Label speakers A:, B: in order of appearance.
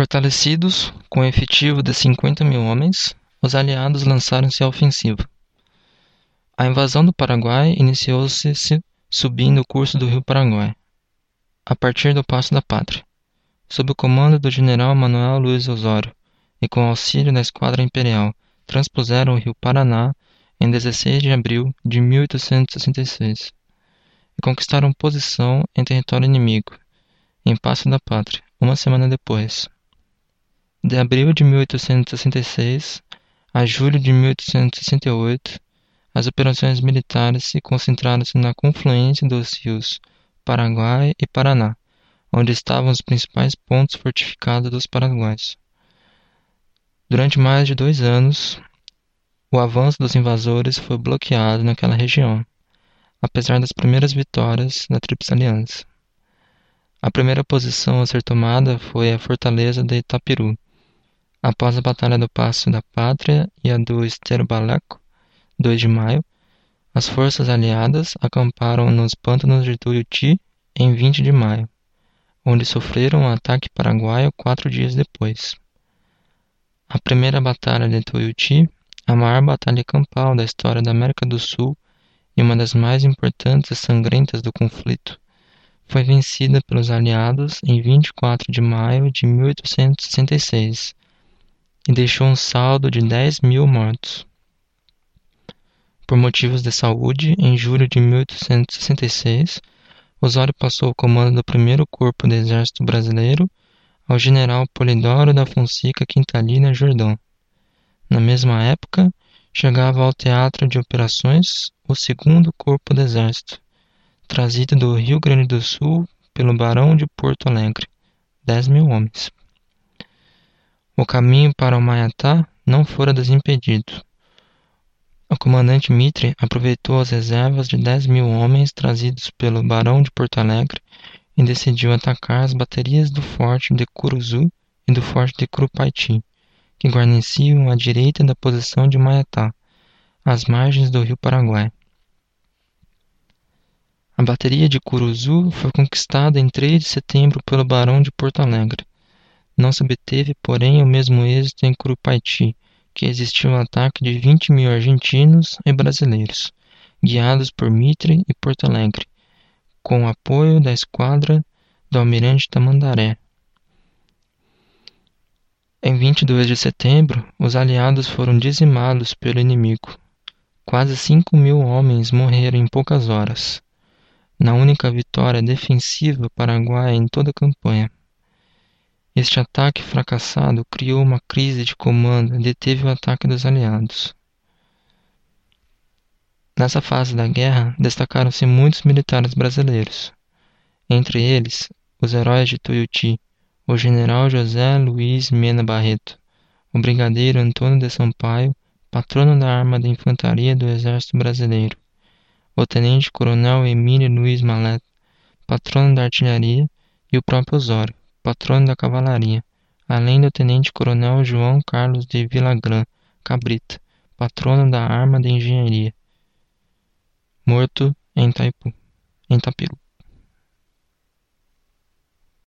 A: Fortalecidos, com um efetivo de 50 mil homens, os aliados lançaram-se à ofensiva. A invasão do Paraguai iniciou-se subindo o curso do rio Paraguai, a partir do Passo da Pátria, sob o comando do general Manuel Luiz Osório e com auxílio da Esquadra Imperial, transpuseram o rio Paraná em 16 de abril de 1866 e conquistaram posição em território inimigo, em Passo da Pátria, uma semana depois. De abril de 1866 a julho de 1868, as operações militares se concentraram-se na confluência dos rios Paraguai e Paraná, onde estavam os principais pontos fortificados dos paraguaios. Durante mais de dois anos, o avanço dos invasores foi bloqueado naquela região, apesar das primeiras vitórias da Tríplice Aliança. A primeira posição a ser tomada foi a fortaleza de Itapiru, após a Batalha do Passo da Pátria e a do Esterbaleco, 2 de maio, as forças aliadas acamparam nos pântanos de Tuiuti em 20 de maio, onde sofreram um ataque paraguaio quatro dias depois. A primeira Batalha de Tuiuti a maior batalha campal da história da América do Sul e uma das mais importantes e sangrentas do conflito, foi vencida pelos aliados em 24 de maio de 1866 e deixou um saldo de 10 mil mortos. Por motivos de saúde, em julho de 1866, Osório passou o comando do primeiro corpo do Exército Brasileiro ao general Polidoro da Fonseca Quintalina Jordão. Na mesma época, chegava ao teatro de operações o segundo Corpo do Exército, trazido do Rio Grande do Sul pelo Barão de Porto Alegre, dez mil homens. O caminho para o Maiatá não fora desimpedido. O comandante Mitre aproveitou as reservas de dez mil homens trazidos pelo Barão de Porto Alegre e decidiu atacar as baterias do forte de Curuzu e do forte de Curupaiti que guarneciam a direita da posição de Maetá, às margens do rio Paraguai. A bateria de Curuzu foi conquistada em 3 de setembro pelo Barão de Porto Alegre. Não se obteve, porém, o mesmo êxito em Curupaiti, que existiu um ataque de 20 mil argentinos e brasileiros, guiados por Mitre e Porto Alegre, com o apoio da esquadra do almirante Tamandaré, em 22 de setembro, os aliados foram dizimados pelo inimigo. Quase cinco mil homens morreram em poucas horas, na única vitória defensiva paraguaia em toda a campanha. Este ataque fracassado criou uma crise de comando e deteve o ataque dos aliados. Nessa fase da guerra, destacaram-se muitos militares brasileiros, entre eles os heróis de Tuiuti, o general José Luiz Mena Barreto, o brigadeiro Antônio de Sampaio, patrono da arma da infantaria do Exército Brasileiro, o tenente-coronel Emílio Luiz Malet, patrono da artilharia, e o próprio Osório, patrono da cavalaria, além do tenente-coronel João Carlos de Villagrán Cabrita, patrono da arma da engenharia, morto em Taipu, em Tapiru.